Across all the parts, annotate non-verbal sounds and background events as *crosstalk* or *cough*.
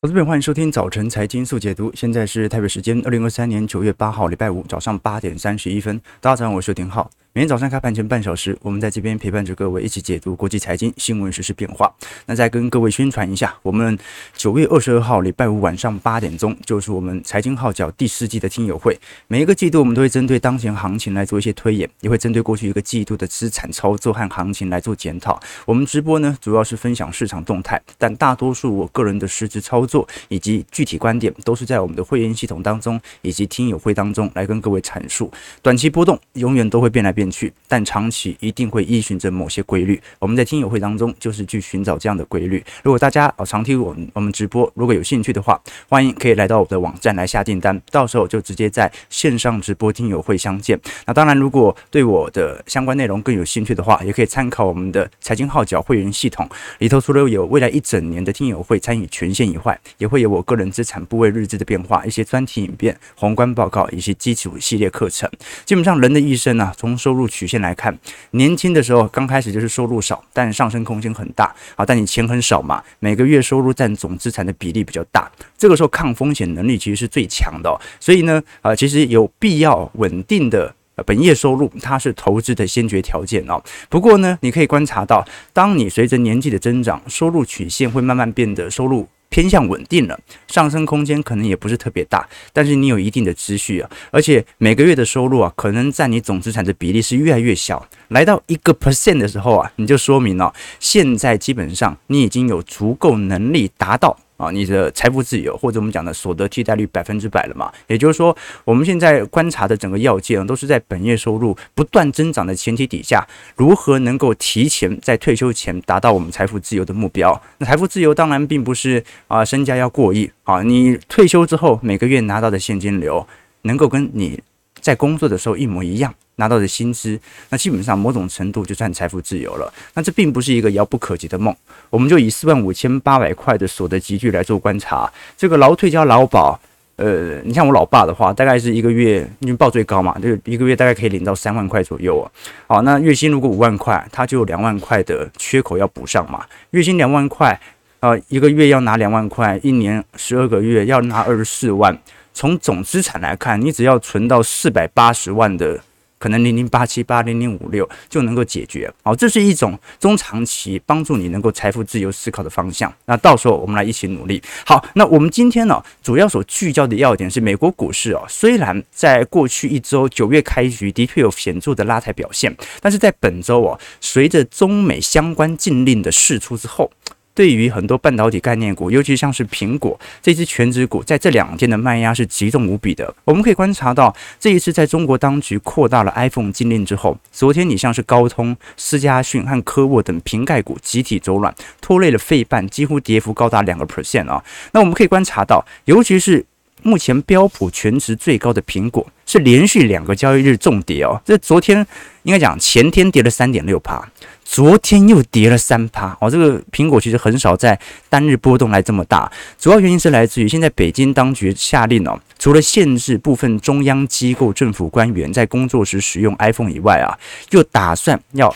投资朋友，欢迎收听早晨财经速解读。现在是台北时间二零二三年九月八号，礼拜五早上八点三十一分。大家早上好，我是丁浩。每天早上开盘前半小时，我们在这边陪伴着各位一起解读国际财经新闻实、时变化。那再跟各位宣传一下，我们九月二十二号礼拜五晚上八点钟，就是我们财经号角第四季的听友会。每一个季度，我们都会针对当前行情来做一些推演，也会针对过去一个季度的资产操作和行情来做检讨。我们直播呢，主要是分享市场动态，但大多数我个人的实质操作以及具体观点，都是在我们的会员系统当中以及听友会当中来跟各位阐述。短期波动永远都会变来变去，但长期一定会依循着某些规律。我们在听友会当中就是去寻找这样的规律。如果大家啊常听我们我们直播，如果有兴趣的话，欢迎可以来到我的网站来下订单，到时候就直接在线上直播听友会相见。那当然，如果对我的相关内容更有兴趣的话，也可以参考我们的财经号角会员系统里头，除了有未来一整年的听友会参与权限以外，也会有我个人资产部位日志的变化、一些专题影片、宏观报告以及基础系列课程。基本上人的一生啊，从收入入曲线来看，年轻的时候刚开始就是收入少，但上升空间很大啊。但你钱很少嘛，每个月收入占总资产的比例比较大，这个时候抗风险能力其实是最强的。所以呢，啊，其实有必要稳定的本业收入，它是投资的先决条件哦。不过呢，你可以观察到，当你随着年纪的增长，收入曲线会慢慢变得收入。偏向稳定了，上升空间可能也不是特别大，但是你有一定的积蓄啊，而且每个月的收入啊，可能占你总资产的比例是越来越小，来到一个 percent 的时候啊，你就说明了，现在基本上你已经有足够能力达到。啊，你的财富自由，或者我们讲的所得替代率百分之百了嘛？也就是说，我们现在观察的整个要件都是在本业收入不断增长的前提底下，如何能够提前在退休前达到我们财富自由的目标？那财富自由当然并不是啊，身家要过亿啊，你退休之后每个月拿到的现金流能够跟你在工作的时候一模一样。拿到的薪资，那基本上某种程度就算财富自由了。那这并不是一个遥不可及的梦。我们就以四万五千八百块的所得集聚来做观察，这个劳退加劳保，呃，你像我老爸的话，大概是一个月，因为报最高嘛，就一个月大概可以领到三万块左右啊。好，那月薪如果五万块，他就有两万块的缺口要补上嘛。月薪两万块，啊，一个月要拿两万块，一年十二个月要拿二十四万。从总资产来看，你只要存到四百八十万的。可能零零八七八零零五六就能够解决，好，这是一种中长期帮助你能够财富自由思考的方向。那到时候我们来一起努力。好，那我们今天呢，主要所聚焦的要点是美国股市哦，虽然在过去一周九月开局的确有显著的拉抬表现，但是在本周哦，随着中美相关禁令的释出之后。对于很多半导体概念股，尤其像是苹果这只全职股，在这两天的卖压是极重无比的。我们可以观察到，这一次在中国当局扩大了 iPhone 禁令之后，昨天你像是高通、思佳讯和科沃等瓶盖股集体走软，拖累了费半，几乎跌幅高达两个 percent 啊。那我们可以观察到，尤其是目前标普全值最高的苹果，是连续两个交易日重跌哦。这昨天应该讲前天跌了三点六趴。昨天又跌了三趴哦，这个苹果其实很少在单日波动来这么大，主要原因是来自于现在北京当局下令哦，除了限制部分中央机构政府官员在工作时使用 iPhone 以外啊，又打算要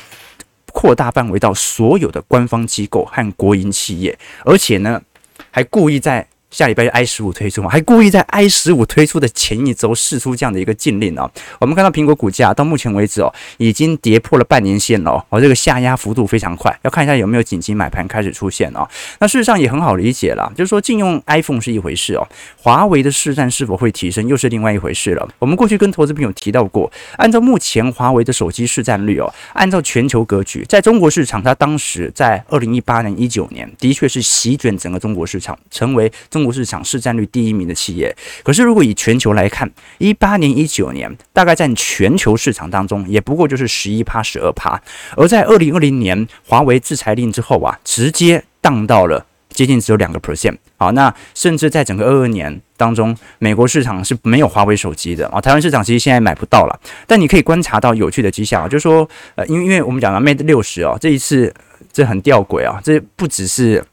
扩大范围到所有的官方机构和国营企业，而且呢，还故意在。下礼拜就 i 十五推出嘛，还故意在 i 十五推出的前一周试出这样的一个禁令哦。我们看到苹果股价到目前为止哦，已经跌破了半年线了哦，这个下压幅度非常快，要看一下有没有紧急买盘开始出现哦。那事实上也很好理解了，就是说禁用 iPhone 是一回事哦，华为的市占是否会提升又是另外一回事了。我们过去跟投资朋友提到过，按照目前华为的手机市占率哦，按照全球格局，在中国市场，它当时在二零一八年、一九年的确是席卷整个中国市场，成为中。中国市场市占率第一名的企业，可是如果以全球来看，一八年、一九年大概占全球市场当中，也不过就是十一趴、十二趴。而在二零二零年华为制裁令之后啊，直接荡到了接近只有两个 percent。好，那甚至在整个二二年当中，美国市场是没有华为手机的啊。台湾市场其实现在买不到了，但你可以观察到有趣的迹象啊，就是说，呃，因为因为我们讲到 Mate 六十哦，这一次这很吊诡啊，这不只是。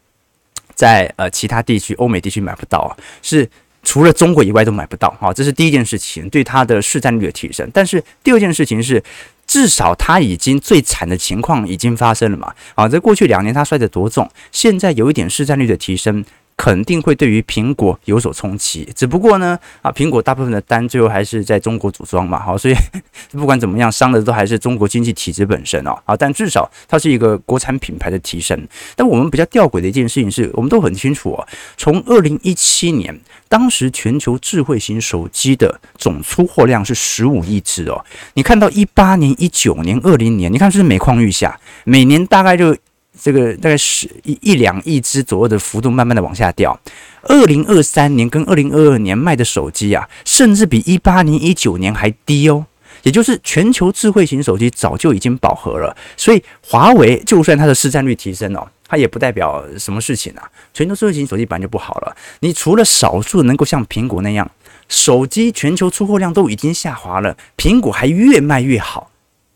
在呃其他地区，欧美地区买不到啊，是除了中国以外都买不到啊，这是第一件事情，对它的市占率的提升。但是第二件事情是，至少它已经最惨的情况已经发生了嘛，啊，在过去两年它摔得多重，现在有一点市占率的提升。肯定会对于苹果有所冲击。只不过呢，啊，苹果大部分的单最后还是在中国组装嘛，好，所以 *laughs* 不管怎么样，伤的都还是中国经济体制本身哦，啊，但至少它是一个国产品牌的提升。但我们比较吊诡的一件事情是，我们都很清楚哦，从二零一七年，当时全球智慧型手机的总出货量是十五亿只哦，你看到一八年、一九年、二零年，你看是每况愈下，每年大概就。这个大概是一一两亿只左右的幅度，慢慢的往下掉。二零二三年跟二零二二年卖的手机啊，甚至比一八年、一九年还低哦。也就是全球智慧型手机早就已经饱和了，所以华为就算它的市占率提升哦，它也不代表什么事情啊。全球智慧型手机本来就不好了，你除了少数能够像苹果那样，手机全球出货量都已经下滑了，苹果还越卖越好，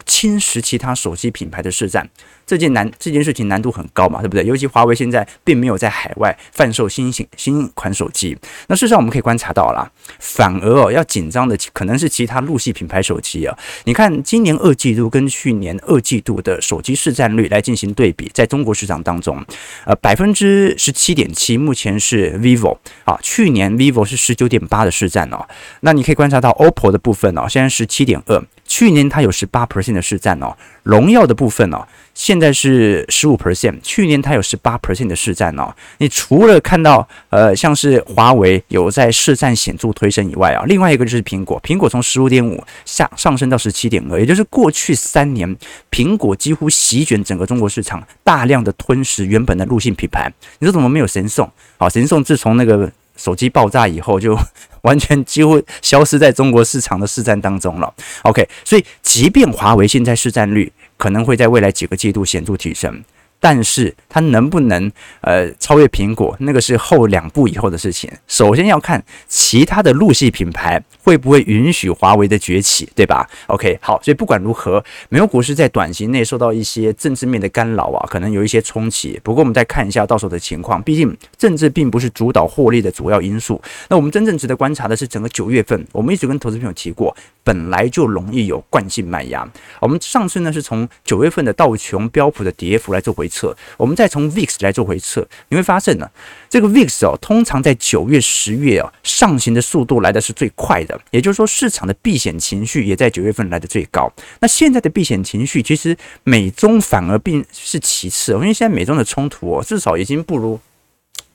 侵蚀其他手机品牌的市占。这件难这件事情难度很高嘛，对不对？尤其华为现在并没有在海外贩售新型新款手机。那事实上我们可以观察到啦，反而哦要紧张的可能是其他陆系品牌手机啊。你看今年二季度跟去年二季度的手机市占率来进行对比，在中国市场当中，呃百分之十七点七，目前是 vivo 啊，去年 vivo 是十九点八的市占哦。那你可以观察到 OPPO 的部分哦，现在十七点二，去年它有十八 percent 的市占哦。荣耀的部分哦。现现在是十五 percent，去年它有十八 percent 的市占哦。你除了看到呃像是华为有在市占显著推升以外啊，另外一个就是苹果，苹果从十五点五下上升到十七点二，也就是过去三年苹果几乎席卷整个中国市场，大量的吞噬原本的陆系品牌。你说怎么没有神送？好，神送自从那个手机爆炸以后，就 *laughs* 完全几乎消失在中国市场的市占当中了。OK，所以即便华为现在市占率。可能会在未来几个季度显著提升。但是它能不能呃超越苹果，那个是后两步以后的事情。首先要看其他的陆系品牌会不会允许华为的崛起，对吧？OK，好，所以不管如何，美国股市在短期内受到一些政治面的干扰啊，可能有一些冲击。不过我们再看一下到时候的情况，毕竟政治并不是主导获利的主要因素。那我们真正值得观察的是整个九月份，我们一直跟投资朋友提过，本来就容易有惯性卖压。我们上次呢是从九月份的道琼标普的跌幅来做回。测，我们再从 VIX 来做回测，你会发现呢，这个 VIX 哦，通常在九月、十月哦，上行的速度来的是最快的，也就是说，市场的避险情绪也在九月份来的最高。那现在的避险情绪，其实美中反而并是其次，因为现在美中的冲突哦，至少已经不如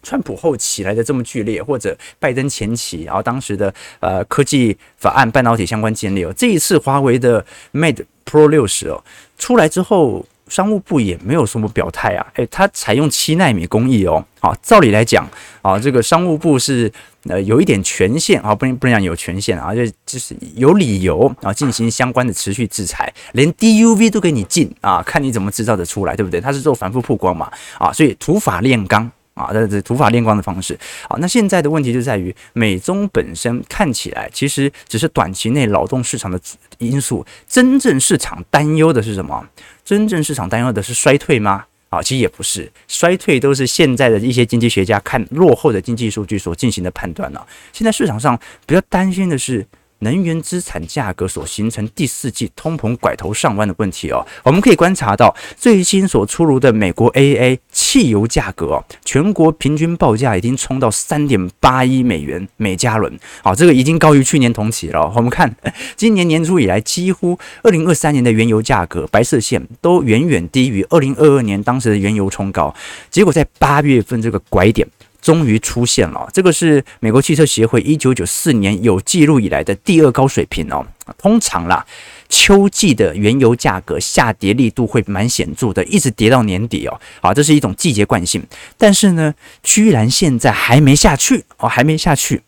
川普后期来的这么剧烈，或者拜登前期，然后当时的呃科技法案、半导体相关建立哦，这一次华为的 Mate Pro 六十哦出来之后。商务部也没有什么表态啊，诶，它采用七纳米工艺哦，好，照理来讲啊，这个商务部是呃有一点权限啊，不能不能讲有权限啊，就就是有理由啊进行相关的持续制裁，连 DUV 都给你禁啊，看你怎么制造得出来，对不对？它是做反复曝光嘛，啊，所以土法炼钢。啊，这是土法炼钢的方式。好，那现在的问题就在于美中本身看起来其实只是短期内劳动市场的因素，真正市场担忧的是什么？真正市场担忧的是衰退吗？啊，其实也不是，衰退都是现在的一些经济学家看落后的经济数据所进行的判断了。现在市场上比较担心的是。能源资产价格所形成第四季通膨拐头上弯的问题哦，我们可以观察到最新所出炉的美国 A A 汽油价格哦，全国平均报价已经冲到三点八一美元每加仑，好，这个已经高于去年同期了。我们看今年年初以来，几乎二零二三年的原油价格白色线都远远低于二零二二年当时的原油冲高，结果在八月份这个拐点。终于出现了，这个是美国汽车协会一九九四年有记录以来的第二高水平哦。通常啦，秋季的原油价格下跌力度会蛮显著的，一直跌到年底哦。好，这是一种季节惯性。但是呢，居然现在还没下去哦，还没下去。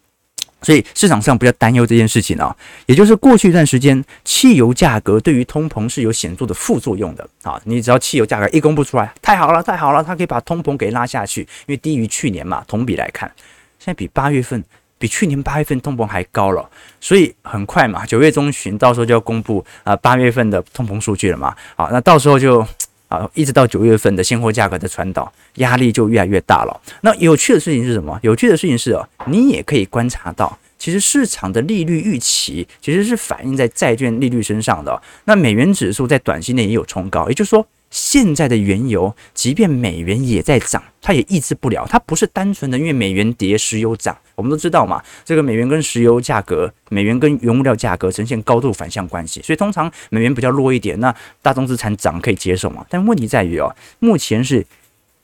所以市场上比较担忧这件事情啊，也就是过去一段时间，汽油价格对于通膨是有显著的副作用的啊。你只要汽油价格一公布出来，太好了，太好了，它可以把通膨给拉下去，因为低于去年嘛，同比来看，现在比八月份，比去年八月份通膨还高了，所以很快嘛，九月中旬到时候就要公布啊八月份的通膨数据了嘛。好，那到时候就。啊，一直到九月份的现货价格的传导压力就越来越大了。那有趣的事情是什么？有趣的事情是哦，你也可以观察到，其实市场的利率预期其实是反映在债券利率身上的。那美元指数在短期内也有冲高，也就是说，现在的原油，即便美元也在涨，它也抑制不了。它不是单纯的因为美元跌，石油涨。我们都知道嘛，这个美元跟石油价格、美元跟原物料价格呈现高度反向关系，所以通常美元比较弱一点，那大宗资产涨可以接受嘛。但问题在于哦，目前是。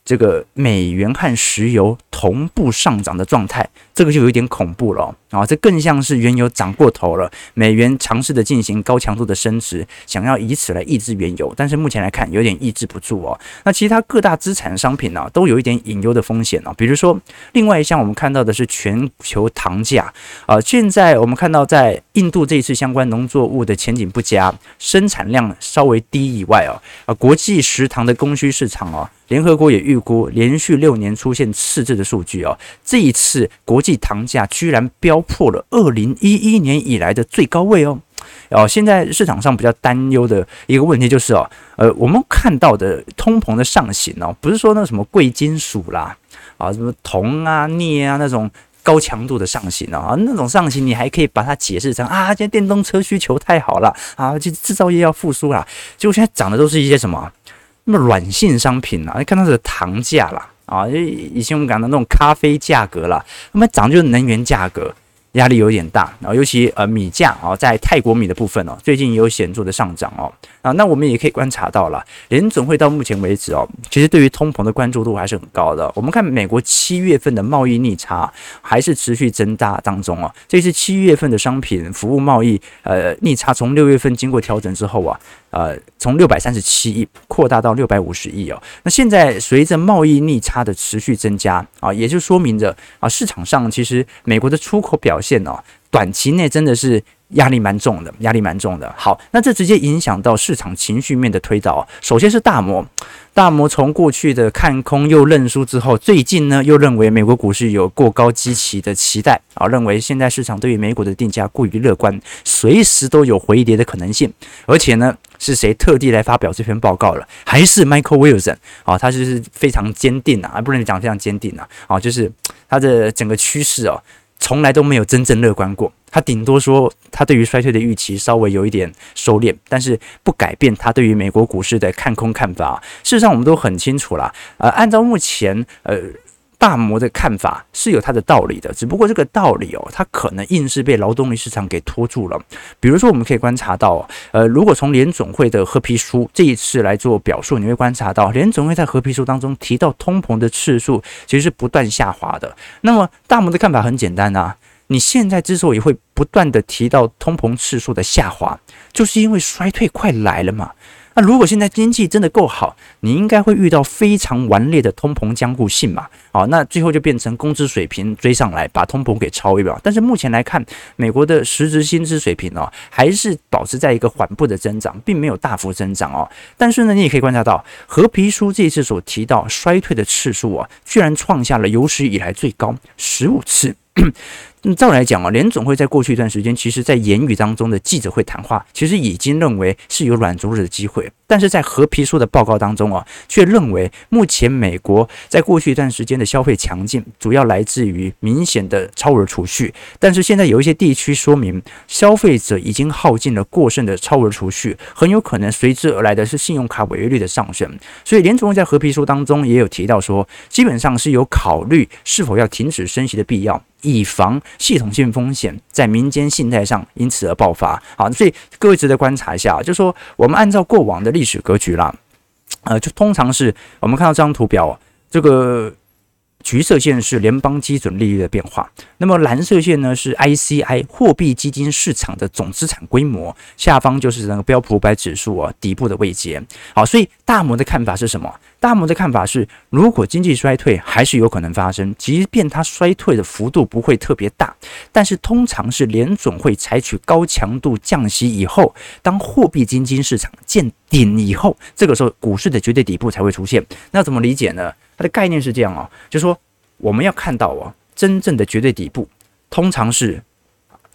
这个美元和石油同步上涨的状态，这个就有一点恐怖了啊、哦！这更像是原油涨过头了，美元尝试的进行高强度的升值，想要以此来抑制原油，但是目前来看有点抑制不住哦。那其他各大资产商品呢、都有一点隐忧的风险哦。比如说，另外一项我们看到的是全球糖价啊，现在我们看到在印度这一次相关农作物的前景不佳，生产量稍微低以外哦，啊，国际食糖的供需市场哦。联合国也预估，连续六年出现赤字的数据哦，这一次国际糖价居然飙破了二零一一年以来的最高位哦。哦，现在市场上比较担忧的一个问题就是哦，呃，我们看到的通膨的上行哦，不是说那什么贵金属啦，啊，什么铜啊、镍啊那种高强度的上行啊，那种上行你还可以把它解释成啊，现在电动车需求太好了啊，就制造业要复苏了，结果现在涨的都是一些什么？那么软性商品啊，你看它的糖价啦，啊，以前我们讲的那种咖啡价格啦，那么涨就是能源价格。压力有点大，然后尤其呃米价啊，在泰国米的部分哦，最近也有显著的上涨哦啊，那我们也可以观察到了，联准会到目前为止哦，其实对于通膨的关注度还是很高的。我们看美国七月份的贸易逆差还是持续增大当中哦，这是七月份的商品服务贸易呃逆差从六月份经过调整之后啊，呃从六百三十七亿扩大到六百五十亿哦，那现在随着贸易逆差的持续增加啊，也就说明着啊市场上其实美国的出口表现。哦，短期内真的是压力蛮重的，压力蛮重的。好，那这直接影响到市场情绪面的推导。首先是大摩，大摩从过去的看空又认输之后，最近呢又认为美国股市有过高基期的期待啊，认为现在市场对于美股的定价过于乐观，随时都有回跌的可能性。而且呢，是谁特地来发表这篇报告了？还是 Michael Wilson 啊？他就是非常坚定啊，不能讲非常坚定啊，啊，就是他的整个趋势哦。从来都没有真正乐观过，他顶多说他对于衰退的预期稍微有一点收敛，但是不改变他对于美国股市的看空看法。事实上，我们都很清楚了，呃，按照目前呃。大摩的看法是有它的道理的，只不过这个道理哦，它可能硬是被劳动力市场给拖住了。比如说，我们可以观察到，呃，如果从联总会的褐皮书这一次来做表述，你会观察到联总会在褐皮书当中提到通膨的次数其实是不断下滑的。那么大摩的看法很简单啊，你现在之所以会不断的提到通膨次数的下滑，就是因为衰退快来了嘛。那如果现在经济真的够好，你应该会遇到非常顽劣的通膨僵固性嘛？好，那最后就变成工资水平追上来，把通膨给超越了。但是目前来看，美国的实质薪资水平哦，还是保持在一个缓步的增长，并没有大幅增长哦。但是呢，你也可以观察到，和皮书这次所提到衰退的次数啊，居然创下了有史以来最高十五次。照来讲啊，联总会在过去一段时间，其实在言语当中的记者会谈话，其实已经认为是有软着陆的机会，但是在褐皮书的报告当中啊，却认为目前美国在过去一段时间的消费强劲，主要来自于明显的超额储蓄，但是现在有一些地区说明，消费者已经耗尽了过剩的超额储蓄，很有可能随之而来的是信用卡违约率的上升，所以联总会在褐皮书当中也有提到说，基本上是有考虑是否要停止升息的必要。以防系统性风险在民间信贷上因此而爆发。好，所以各位值得观察一下，就说我们按照过往的历史格局啦，呃，就通常是我们看到这张图表，这个。橘色线是联邦基准利率的变化，那么蓝色线呢是 ICI 货币基金市场的总资产规模，下方就是那个标普五百指数啊底部的位阶。好，所以大摩的看法是什么？大摩的看法是，如果经济衰退还是有可能发生，即便它衰退的幅度不会特别大，但是通常是联准会采取高强度降息以后，当货币基金市场见顶以后，这个时候股市的绝对底部才会出现。那怎么理解呢？它的概念是这样哦，就说我们要看到哦，真正的绝对底部通常是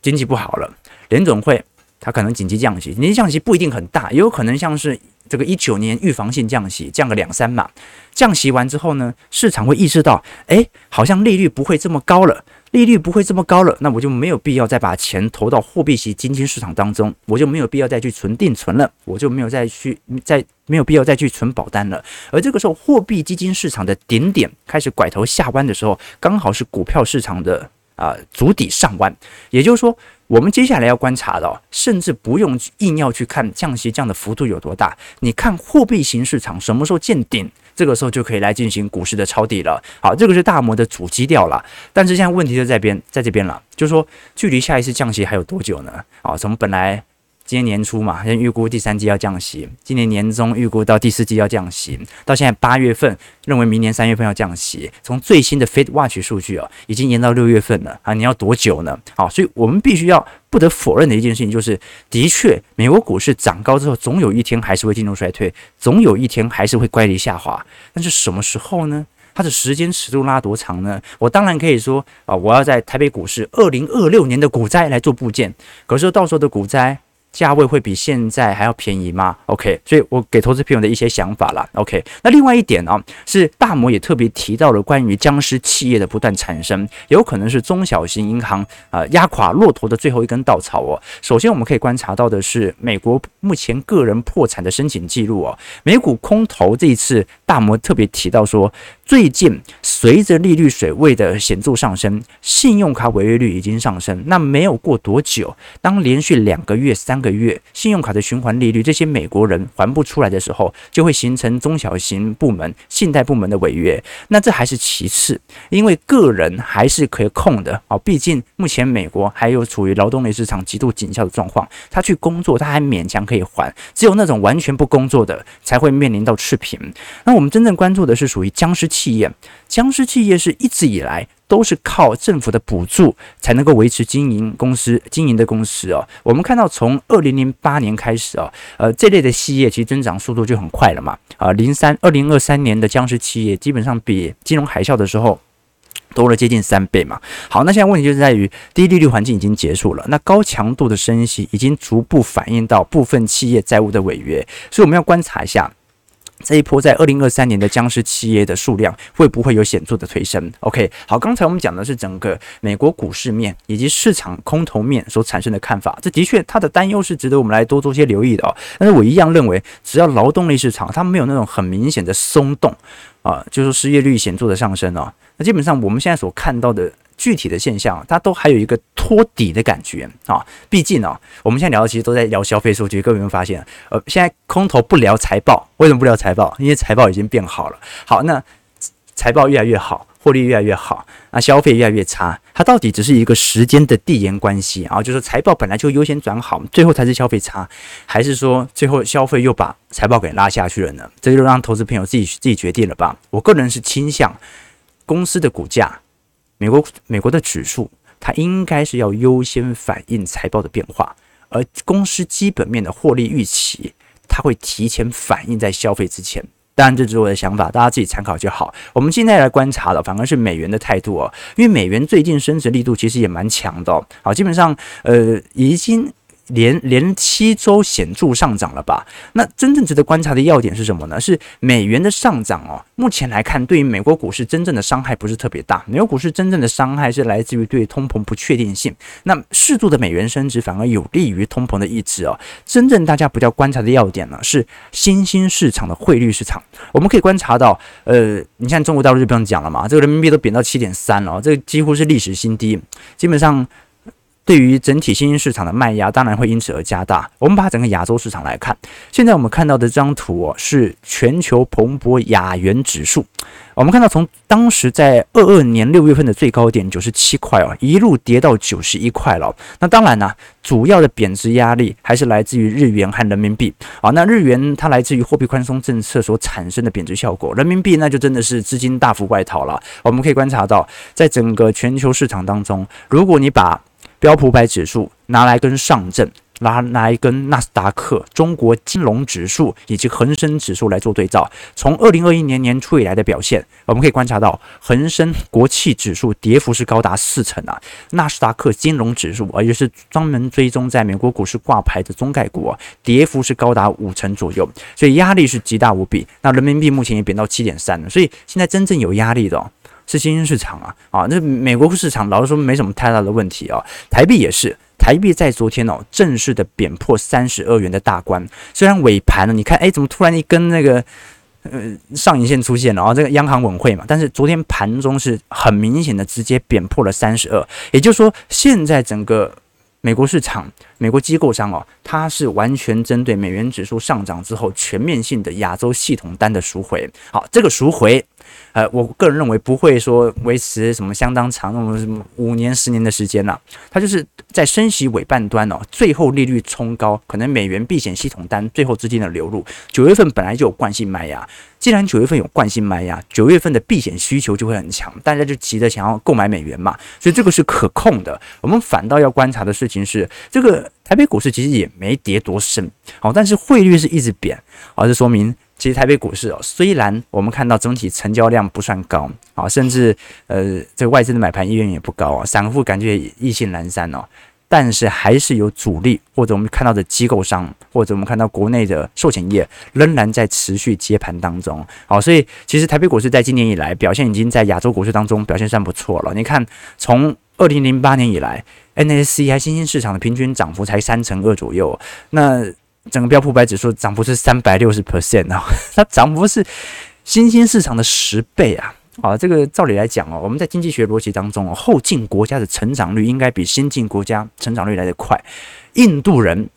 经济不好了，联总会它可能紧急降息，紧急降息不一定很大，也有可能像是这个一九年预防性降息，降个两三码。降息完之后呢，市场会意识到，哎，好像利率不会这么高了，利率不会这么高了，那我就没有必要再把钱投到货币型基金市场当中，我就没有必要再去存定存了，我就没有再去再没有必要再去存保单了。而这个时候，货币基金市场的顶点开始拐头下弯的时候，刚好是股票市场的啊足底上弯，也就是说。我们接下来要观察的，甚至不用硬要去看降息降的幅度有多大，你看货币型市场什么时候见顶，这个时候就可以来进行股市的抄底了。好，这个是大摩的主基调了。但是现在问题就在边，在这边了，就是说距离下一次降息还有多久呢？啊，从本来。今年年初嘛，先预估第三季要降息；今年年中预估到第四季要降息，到现在八月份认为明年三月份要降息。从最新的 Fed Watch 数据啊，已经延到六月份了啊！你要多久呢？好，所以我们必须要不得否认的一件事情就是，的确，美国股市涨高之后，总有一天还是会进入衰退，总有一天还是会乖离下滑。但是什么时候呢？它的时间尺度拉多长呢？我当然可以说啊，我要在台北股市二零二六年的股灾来做部件，可是到时候的股灾。价位会比现在还要便宜吗？OK，所以我给投资朋友的一些想法啦。OK，那另外一点呢、啊，是大摩也特别提到了关于僵尸企业的不断产生，有可能是中小型银行啊、压垮骆驼的最后一根稻草哦。首先我们可以观察到的是，美国目前个人破产的申请记录哦，美股空头这一次大摩特别提到说。最近随着利率水位的显著上升，信用卡违约率已经上升。那没有过多久，当连续两个月、三个月信用卡的循环利率这些美国人还不出来的时候，就会形成中小型部门、信贷部门的违约。那这还是其次，因为个人还是可以控的啊。毕竟目前美国还有处于劳动力市场极度紧俏的状况，他去工作他还勉强可以还，只有那种完全不工作的才会面临到赤贫。那我们真正关注的是属于僵尸企业，僵尸企业是一直以来都是靠政府的补助才能够维持经营公司经营的公司哦。我们看到从二零零八年开始哦，呃，这类的企业其实增长速度就很快了嘛。啊，零三二零二三年的僵尸企业基本上比金融海啸的时候多了接近三倍嘛。好，那现在问题就是在于低利率环境已经结束了，那高强度的升息已经逐步反映到部分企业债务的违约，所以我们要观察一下。这一波在二零二三年的僵尸企业的数量会不会有显著的推升？OK，好，刚才我们讲的是整个美国股市面以及市场空头面所产生的看法，这的确它的担忧是值得我们来多做些留意的哦。但是我一样认为，只要劳动力市场它没有那种很明显的松动啊，就是失业率显著的上升哦，那基本上我们现在所看到的。具体的现象，它都还有一个托底的感觉啊。毕竟呢，我们现在聊的其实都在聊消费数据。各位有没有发现？呃，现在空头不聊财报，为什么不聊财报？因为财报已经变好了。好，那财报越来越好，获利越来越好，那消费越来越差，它到底只是一个时间的递延关系啊？就是财报本来就优先转好，最后才是消费差，还是说最后消费又把财报给拉下去了呢？这就让投资朋友自己自己决定了吧。我个人是倾向公司的股价。美国美国的指数，它应该是要优先反映财报的变化，而公司基本面的获利预期，它会提前反映在消费之前。当然，这只是我的想法，大家自己参考就好。我们现在来观察了，反而是美元的态度哦，因为美元最近升值力度其实也蛮强的哦。好，基本上呃已经。连连七周显著上涨了吧？那真正值得观察的要点是什么呢？是美元的上涨哦。目前来看，对于美国股市真正的伤害不是特别大。美国股市真正的伤害是来自于对通膨不确定性。那适度的美元升值反而有利于通膨的抑制哦。真正大家比较观察的要点呢，是新兴市场的汇率市场。我们可以观察到，呃，你看中国大陆就不用讲了嘛，这个人民币都贬到七点三了，这个几乎是历史新低，基本上。对于整体新兴市场的卖压，当然会因此而加大。我们把整个亚洲市场来看，现在我们看到的这张图哦，是全球蓬勃亚元指数。我们看到，从当时在二二年六月份的最高点九十七块哦，一路跌到九十一块了。那当然呢，主要的贬值压力还是来自于日元和人民币啊。那日元它来自于货币宽松政策所产生的贬值效果，人民币那就真的是资金大幅外逃了。我们可以观察到，在整个全球市场当中，如果你把标普百指数拿来跟上证拿来跟纳斯达克中国金融指数以及恒生指数来做对照。从二零二一年年初以来的表现，我们可以观察到，恒生国企指数跌幅是高达四成啊，纳斯达克金融指数，也就是专门追踪在美国股市挂牌的中概股，跌幅是高达五成左右，所以压力是极大无比。那人民币目前也贬到七点三了，所以现在真正有压力的。是新兴市场啊，啊，那美国市场老实说没什么太大的问题啊，台币也是，台币在昨天哦正式的贬破三十二元的大关，虽然尾盘呢，你看，哎，怎么突然一根那个呃上影线出现了啊？这个央行稳会嘛，但是昨天盘中是很明显的直接贬破了三十二，也就是说，现在整个美国市场，美国机构商哦，它是完全针对美元指数上涨之后全面性的亚洲系统单的赎回，好，这个赎回。呃，我个人认为不会说维持什么相当长，那么什么五年、十年的时间了，它就是在升息尾半端哦，最后利率冲高，可能美元避险系统单最后资金的流入，九月份本来就有惯性卖压，既然九月份有惯性卖压，九月份的避险需求就会很强，大家就急着想要购买美元嘛，所以这个是可控的。我们反倒要观察的事情是，这个台北股市其实也没跌多深，好，但是汇率是一直贬，好，这说明。其实台北股市哦，虽然我们看到整体成交量不算高啊，甚至呃这个外资的买盘意愿也不高啊，散户感觉意兴阑珊哦，但是还是有主力或者我们看到的机构商或者我们看到国内的寿险业仍然在持续接盘当中。好，所以其实台北股市在今年以来表现已经在亚洲股市当中表现算不错了。你看，从二零零八年以来，NSCI 新兴市场的平均涨幅才三成二左右，那。整个标普五百指数涨幅是三百六十 percent 啊，*laughs* 它涨幅是新兴市场的十倍啊！啊，这个照理来讲哦，我们在经济学逻辑当中哦，后进国家的成长率应该比先进国家成长率来得快。印度人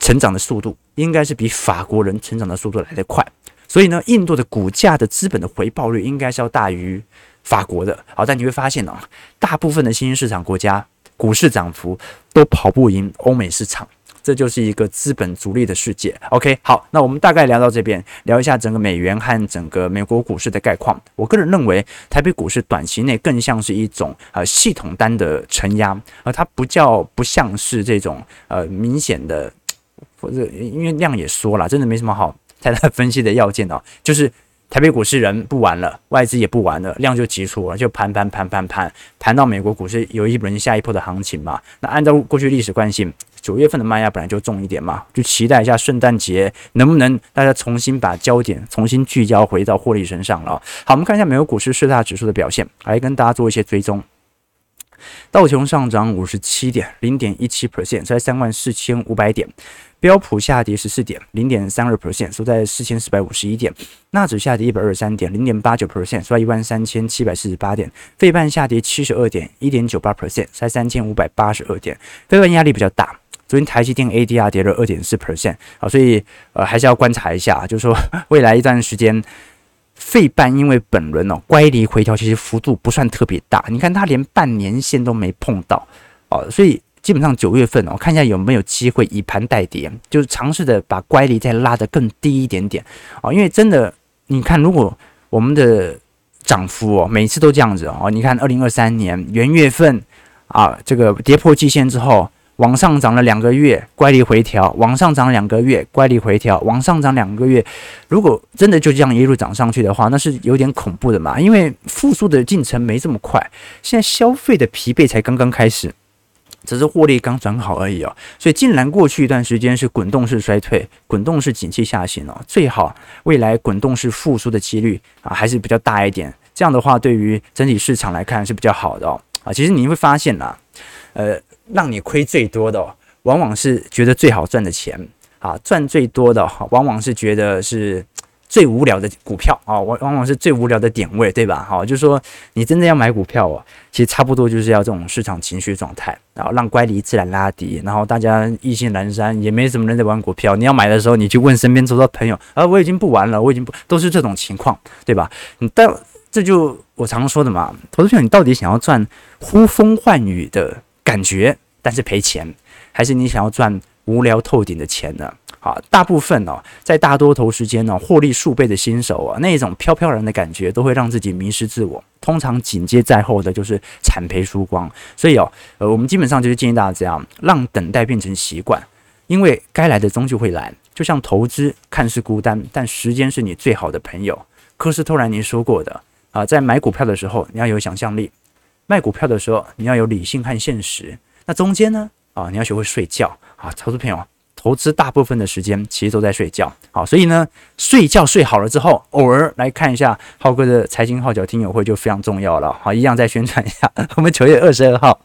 成长的速度应该是比法国人成长的速度来得快，所以呢，印度的股价的资本的回报率应该是要大于法国的。好，但你会发现哦，大部分的新兴市场国家股市涨幅都跑不赢欧美市场。这就是一个资本逐利的世界。OK，好，那我们大概聊到这边，聊一下整个美元和整个美国股市的概况。我个人认为，台北股市短期内更像是一种呃系统单的承压，而它不叫不像是这种呃明显的，或者因为量也说了，真的没什么好太大分析的要件哦，就是。台北股市人不玩了，外资也不玩了，量就急出了，就盘盘盘盘盘盘到美国股市有一轮下一波的行情嘛。那按照过去历史惯性，九月份的卖压本来就重一点嘛，就期待一下圣诞节能不能大家重新把焦点重新聚焦回到获利身上了。好，我们看一下美国股市四大指数的表现，来跟大家做一些追踪。道琼上涨五十七点，零点一七 percent，在三万四千五百点。标普下跌十四点，零点三二 percent，收在四千四百五十一点。纳指下跌一百二十三点，零点八九 percent，收在一万三千七百四十八点。费半下跌七十二点，一点九八 percent，在三千五百八十二点。费半压力比较大，昨天台积电 ADR 跌了二点四 percent，啊，所以呃还是要观察一下，就是说 *laughs* 未来一段时间，费半因为本轮哦乖离回调，其实幅度不算特别大，你看它连半年线都没碰到，哦，所以。基本上九月份哦，看一下有没有机会以盘代跌，就是尝试的把乖离再拉得更低一点点哦。因为真的，你看，如果我们的涨幅哦，每次都这样子哦，你看二零二三年元月份啊，这个跌破季线之后，往上涨了两个月，乖离回调，往上涨两个月，乖离回调，往上涨两个月，如果真的就这样一路涨上去的话，那是有点恐怖的嘛。因为复苏的进程没这么快，现在消费的疲惫才刚刚开始。只是获利刚转好而已哦，所以既然过去一段时间是滚动式衰退、滚动式景气下行哦，最好未来滚动式复苏的几率啊还是比较大一点。这样的话，对于整体市场来看是比较好的哦。啊，其实你会发现呐，呃，让你亏最多的，往往是觉得最好赚的钱啊，赚最多的哈往往是觉得是。最无聊的股票啊，往往往是最无聊的点位，对吧？哈，就是说你真的要买股票哦，其实差不多就是要这种市场情绪状态，然后让乖离自然拉低，然后大家意兴阑珊，也没什么人在玩股票。你要买的时候，你去问身边周遭朋友，啊，我已经不玩了，我已经不，都是这种情况，对吧？你到这就我常说的嘛，投资票你到底想要赚呼风唤雨的感觉，但是赔钱，还是你想要赚无聊透顶的钱呢？好，大部分哦，在大多头时间呢，获利数倍的新手啊，那种飘飘然的感觉，都会让自己迷失自我。通常紧接在后的就是惨赔输光。所以哦，呃，我们基本上就是建议大家这样，让等待变成习惯，因为该来的终究会来。就像投资看似孤单，但时间是你最好的朋友。科斯托兰尼说过的啊，在买股票的时候你要有想象力，卖股票的时候你要有理性和现实。那中间呢啊，你要学会睡觉啊，投资朋友。投资大部分的时间其实都在睡觉，好，所以呢，睡觉睡好了之后，偶尔来看一下浩哥的财经号角听友会就非常重要了，好，一样再宣传一下，*laughs* 我们九月二十二号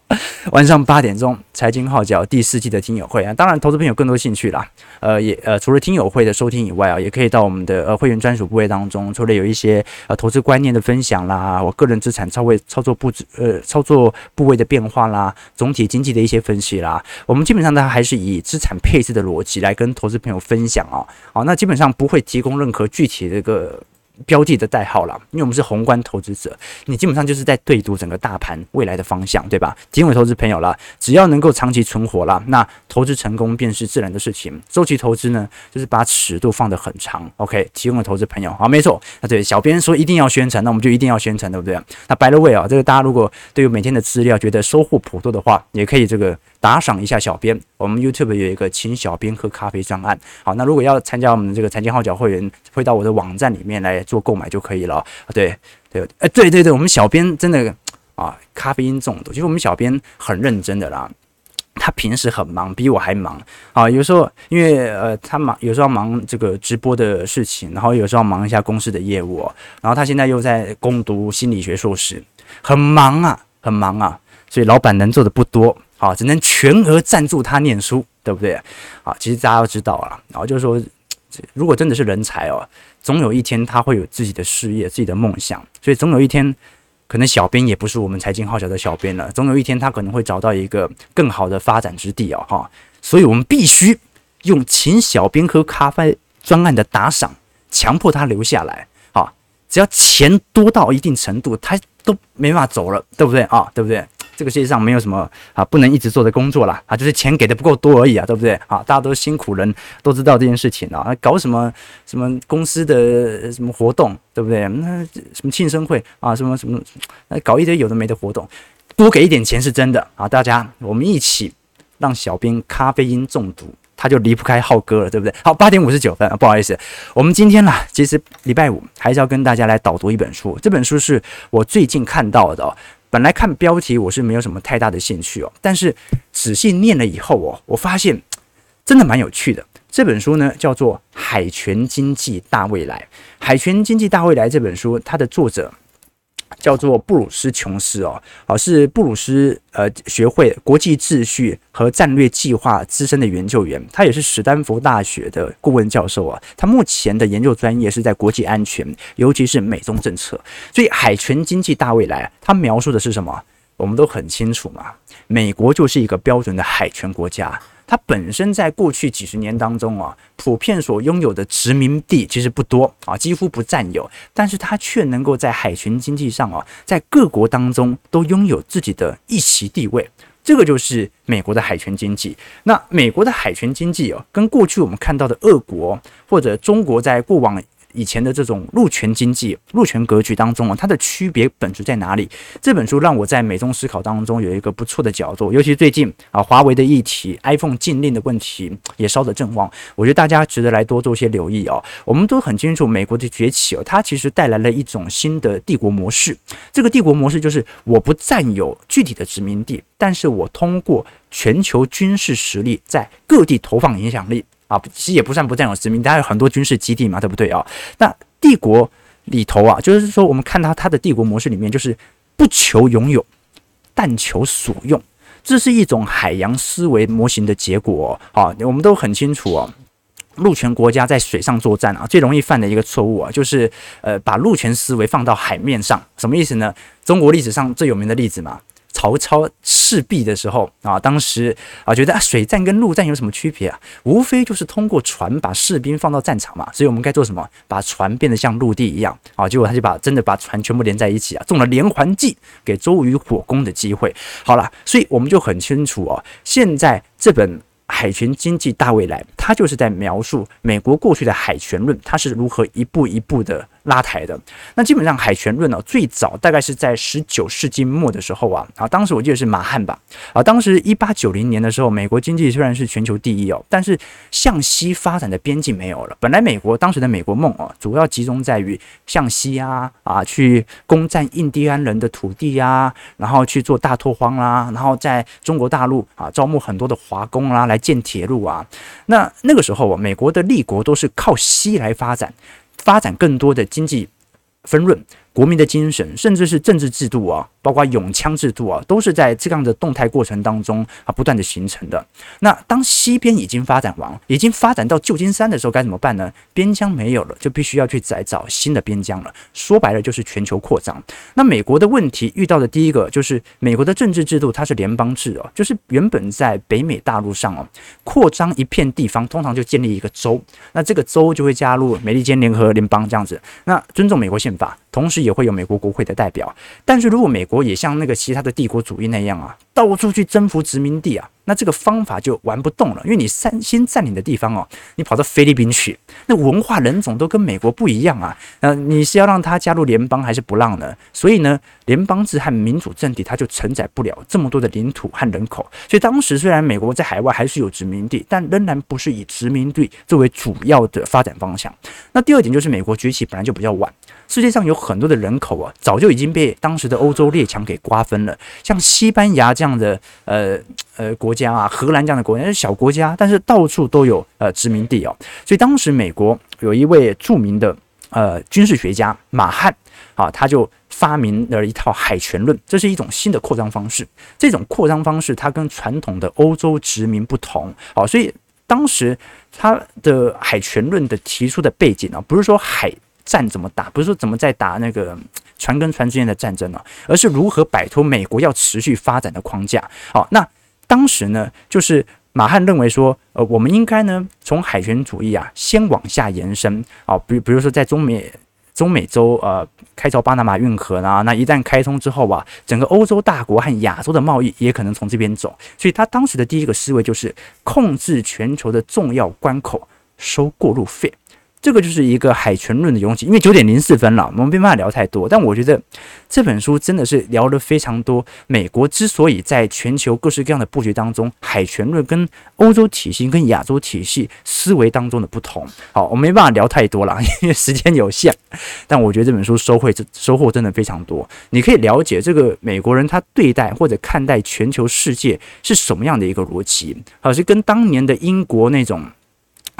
晚上八点钟财经号角第四季的听友会。啊，当然投资朋友更多兴趣啦，呃，也呃除了听友会的收听以外啊，也可以到我们的呃会员专属部位当中，除了有一些呃投资观念的分享啦，我个人资产操位操作布置呃操作部位的变化啦，总体经济的一些分析啦，我们基本上呢还是以资产配置的。逻辑来跟投资朋友分享啊，好，那基本上不会提供任何具体的这个。标的的代号了，因为我们是宏观投资者，你基本上就是在对赌整个大盘未来的方向，对吧？提供给投资朋友了，只要能够长期存活了，那投资成功便是自然的事情。周期投资呢，就是把尺度放得很长。OK，提供给投资朋友，好，没错。那对小编说一定要宣传，那我们就一定要宣传，对不对？那 by the way 啊，这个大家如果对于每天的资料觉得收获颇多的话，也可以这个打赏一下小编。我们 YouTube 有一个请小编喝咖啡专案。好，那如果要参加我们这个财经号角会员，会到我的网站里面来。做购买就可以了。对对，哎，对对对，我们小编真的啊，咖啡因中毒。其实我们小编很认真的啦，他平时很忙，比我还忙啊。有时候因为呃，他忙，有时候忙这个直播的事情，然后有时候忙一下公司的业务，然后他现在又在攻读心理学硕士，很忙啊，很忙啊。所以老板能做的不多啊，只能全额赞助他念书，对不对？啊，其实大家都知道啊，然后就是说，如果真的是人才哦。总有一天他会有自己的事业、自己的梦想，所以总有一天，可能小编也不是我们财经号角的小编了。总有一天他可能会找到一个更好的发展之地哦，哈！所以我们必须用请小编喝咖啡专案的打赏，强迫他留下来。啊，只要钱多到一定程度，他都没办法走了，对不对啊？对不对？这个世界上没有什么啊不能一直做的工作啦，啊，就是钱给的不够多而已啊，对不对啊？大家都辛苦人，都知道这件事情啊。搞什么什么公司的什么活动，对不对？那什么庆生会啊，什么什么，搞一堆有的没的活动，多给一点钱是真的啊。大家我们一起让小编咖啡因中毒，他就离不开浩哥了，对不对？好，八点五十九分啊，不好意思，我们今天呢，其实礼拜五还是要跟大家来导读一本书，这本书是我最近看到的。本来看标题我是没有什么太大的兴趣哦，但是仔细念了以后哦，我发现真的蛮有趣的。这本书呢叫做《海权经济大未来》，《海权经济大未来》这本书它的作者。叫做布鲁斯·琼斯哦，哦是布鲁斯呃学会国际秩序和战略计划资深的研究员，他也是史丹佛大学的顾问教授啊。他目前的研究专业是在国际安全，尤其是美中政策。所以海权经济大未来，他描述的是什么？我们都很清楚嘛，美国就是一个标准的海权国家。它本身在过去几十年当中啊，普遍所拥有的殖民地其实不多啊，几乎不占有，但是它却能够在海权经济上啊，在各国当中都拥有自己的一席地位，这个就是美国的海权经济。那美国的海权经济啊，跟过去我们看到的俄国或者中国在过往。以前的这种陆权经济、陆权格局当中啊，它的区别本质在哪里？这本书让我在美中思考当中有一个不错的角度，尤其最近啊，华为的议题、iPhone 禁令的问题也烧得正旺，我觉得大家值得来多做些留意哦。我们都很清楚，美国的崛起哦，它其实带来了一种新的帝国模式。这个帝国模式就是我不占有具体的殖民地，但是我通过全球军事实力在各地投放影响力。啊，其实也不算不占有殖民，它有很多军事基地嘛，对不对啊？那帝国里头啊，就是说我们看到它的帝国模式里面，就是不求拥有，但求所用，这是一种海洋思维模型的结果。啊，我们都很清楚啊，陆权国家在水上作战啊，最容易犯的一个错误啊，就是呃把陆权思维放到海面上，什么意思呢？中国历史上最有名的例子嘛。曹操赤壁的时候啊，当时啊觉得啊水战跟陆战有什么区别啊？无非就是通过船把士兵放到战场嘛。所以我们该做什么？把船变得像陆地一样啊。结果他就把真的把船全部连在一起啊，中了连环计，给周瑜火攻的机会。好了，所以我们就很清楚哦，现在这本。海权经济大未来，它就是在描述美国过去的海权论，它是如何一步一步的拉抬的。那基本上海权论呢，最早大概是在十九世纪末的时候啊，啊，当时我记得是马汉吧，啊，当时一八九零年的时候，美国经济虽然是全球第一哦，但是向西发展的边境没有了。本来美国当时的美国梦啊，主要集中在于向西啊，啊，去攻占印第安人的土地啊，然后去做大拓荒啦，然后在中国大陆啊招募很多的华工啦，来建铁路啊。那那个时候啊，美国的立国都是靠西来发展。发展更多的经济分润。国民的精神，甚至是政治制度啊，包括永枪制度啊，都是在这样的动态过程当中啊不断的形成的。那当西边已经发展完，已经发展到旧金山的时候，该怎么办呢？边疆没有了，就必须要去再找新的边疆了。说白了就是全球扩张。那美国的问题遇到的第一个就是美国的政治制度，它是联邦制哦，就是原本在北美大陆上哦，扩张一片地方，通常就建立一个州，那这个州就会加入美利坚联合联邦这样子。那尊重美国宪法。同时也会有美国国会的代表，但是如果美国也像那个其他的帝国主义那样啊，到处去征服殖民地啊，那这个方法就玩不动了，因为你三先占领的地方哦，你跑到菲律宾去，那文化人种都跟美国不一样啊，呃，你是要让他加入联邦还是不让呢？所以呢，联邦制和民主政体它就承载不了这么多的领土和人口，所以当时虽然美国在海外还是有殖民地，但仍然不是以殖民地作为主要的发展方向。那第二点就是美国崛起本来就比较晚。世界上有很多的人口啊，早就已经被当时的欧洲列强给瓜分了。像西班牙这样的呃呃国家啊，荷兰这样的国家是小国家，但是到处都有呃殖民地哦。所以当时美国有一位著名的呃军事学家马汉啊，他就发明了一套海权论，这是一种新的扩张方式。这种扩张方式它跟传统的欧洲殖民不同啊，所以当时他的海权论的提出的背景啊，不是说海。战怎么打？不是说怎么在打那个船跟船之间的战争呢，而是如何摆脱美国要持续发展的框架。好，那当时呢，就是马汉认为说，呃，我们应该呢从海权主义啊先往下延伸啊，比比如说在中美中美洲呃开凿巴拿马运河呢，那一旦开通之后啊，整个欧洲大国和亚洲的贸易也可能从这边走。所以他当时的第一个思维就是控制全球的重要关口，收过路费。这个就是一个海权论的拥挤，因为九点零四分了，我们没办法聊太多。但我觉得这本书真的是聊了非常多。美国之所以在全球各式各样的布局当中，海权论跟欧洲体系、跟亚洲体系思维当中的不同。好，我没办法聊太多了，*laughs* 因为时间有限。但我觉得这本书收获收获真的非常多。你可以了解这个美国人他对待或者看待全球世界是什么样的一个逻辑，好，是跟当年的英国那种。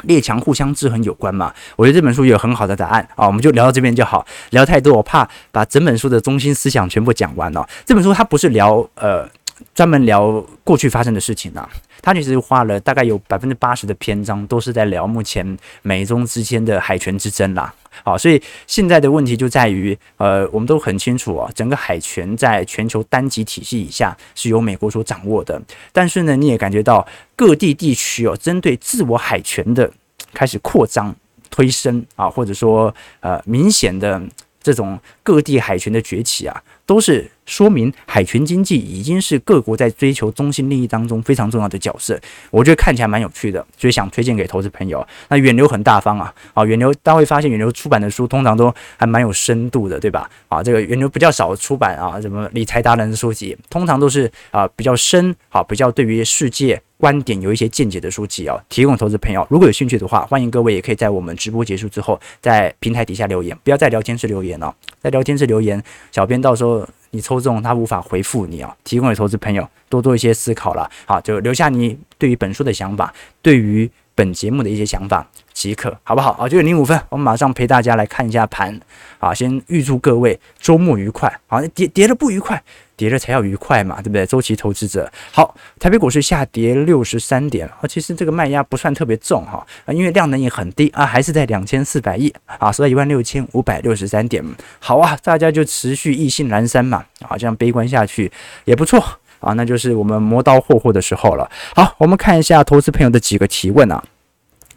列强互相制衡有关嘛？我觉得这本书有很好的答案啊，我们就聊到这边就好。聊太多，我怕把整本书的中心思想全部讲完了。这本书它不是聊呃专门聊过去发生的事情啊，他其实花了大概有百分之八十的篇章都是在聊目前美中之间的海权之争啦。好，所以现在的问题就在于，呃，我们都很清楚啊，整个海权在全球单极体系以下是由美国所掌握的。但是呢，你也感觉到各地地区哦，针对自我海权的开始扩张、推升啊，或者说呃明显的这种各地海权的崛起啊，都是。说明海权经济已经是各国在追求中心利益当中非常重要的角色，我觉得看起来蛮有趣的，所以想推荐给投资朋友。那远流很大方啊，啊远流大家会发现远流出版的书通常都还蛮有深度的，对吧？啊，这个远流比较少出版啊，什么理财达人的书籍，通常都是啊比较深，啊比较对于世界观点有一些见解的书籍啊，提供投资朋友。如果有兴趣的话，欢迎各位也可以在我们直播结束之后，在平台底下留言，不要在聊天室留言哦，在聊天室留言，小编到时候。你抽中他无法回复你啊，提供给投资朋友多做一些思考了。好，就留下你对于本书的想法，对于本节目的一些想法即可，好不好？啊，九点零五分，我们马上陪大家来看一下盘。好，先预祝各位周末愉快。好，跌跌的不愉快。跌了才要愉快嘛，对不对？周期投资者好，台北股市下跌六十三点，啊，其实这个卖压不算特别重哈，啊，因为量能也很低啊，还是在两千四百亿啊，收在一万六千五百六十三点。好啊，大家就持续意兴阑珊嘛，啊，这样悲观下去也不错啊，那就是我们磨刀霍霍的时候了。好，我们看一下投资朋友的几个提问啊。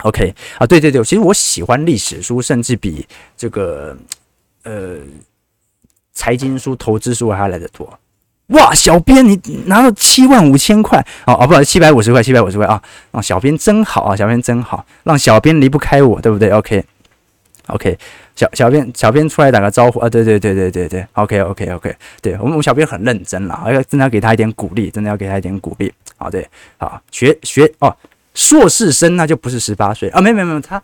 OK 啊，对对对，其实我喜欢历史书，甚至比这个呃财经书、投资书还来得多。哇，小编你拿到七万五千块哦哦，不七百五十块，七百五十块啊！哦小编真好啊，小编真好，让小编离不开我，对不对？OK，OK，小小编小编出来打个招呼啊！对对对对对对，OK OK OK，对我们我们小编很认真啦，要真的要给他一点鼓励，真的要给他一点鼓励。好，对，好学学哦，硕士生那就不是十八岁啊，没没没有，他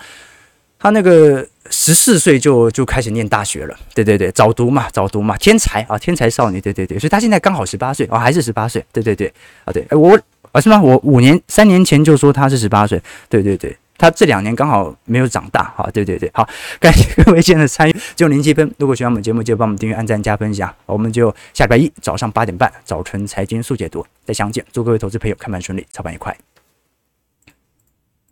他那个十四岁就就开始念大学了，对对对，早读嘛早读嘛，天才啊天才少女，对对对，所以他现在刚好十八岁哦，还是十八岁，对对对，啊对，我啊是吗？我五年三年前就说他是十八岁，对对对。他这两年刚好没有长大，好，对对对，好，*laughs* 感谢各位今天的参与，就零积分。如果喜欢我们节目，就帮我们订阅、按赞、加分享。我们就下礼拜一早上八点半，早晨财经速解读再相见。祝各位投资朋友开盘顺利，操盘愉快。